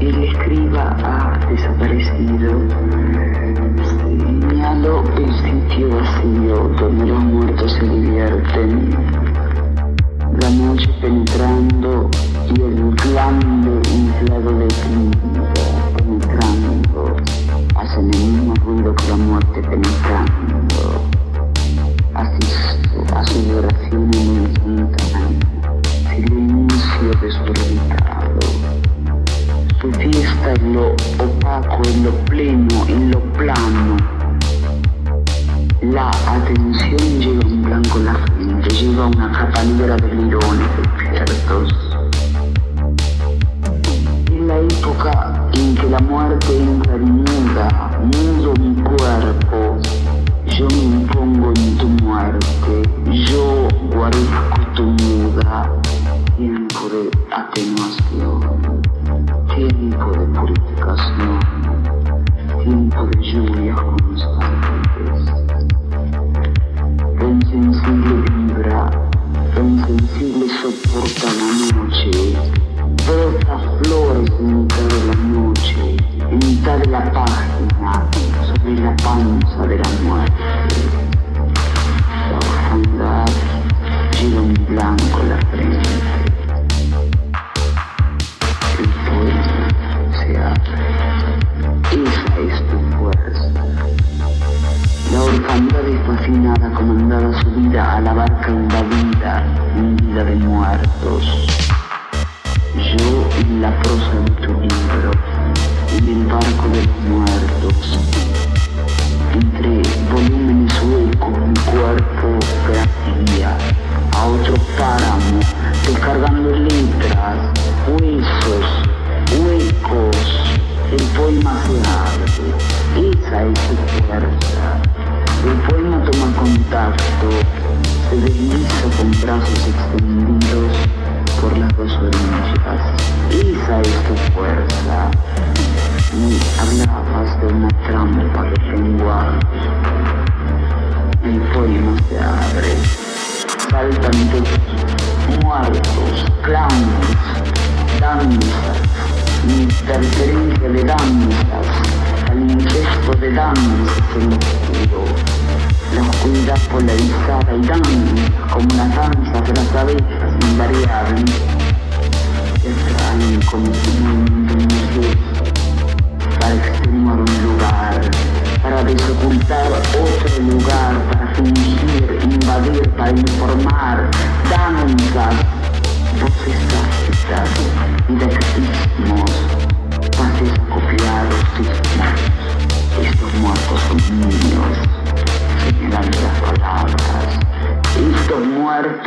El escriba ha desaparecido. Señalo el sitio vacío donde los muertos se divierten. La noche penetrando y el glande inflado de tinta fiesta en lo opaco, en lo pleno, en lo plano. La atención lleva un blanco en la frente, lleva una capa negra de lirones despiertos. En la época en que la muerte entra muda, mudo mi cuerpo, yo me impongo en tu muerte, yo guarezco tu muda, tiempo de atenuación, soporta la noche, brota flores en mitad de la noche, en mitad de la página, sobre la panza de la muerte. Orfandad es fascinada, comandada subida a la barca invadida, hundida de muertos. Yo en la prosa de tu libro, en el barco de los muertos, entre volúmenes huecos mi cuerpo gravía a otro páramo, descargando letras, huesos, huecos, el poema se abre, esa es se desliza con brazos extendidos por las dos orillas. Esa es tu fuerza. Me hablabas de una trampa de lenguaje. El poema se abre. Saltan todos, muertos, clowns, danzas, mi interferencia de danzas, al incesto de danzas en lo oscuro. Oscuridad polarizada y danza como las danzas de las abejas invariables traen como un mundo para extenuar un lugar, para desocultar otro lugar, para fingir, invadir, para informar, danzas, voces tácitas, didactismos, pases acopiados. Estos muertos son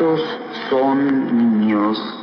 Estos son niños.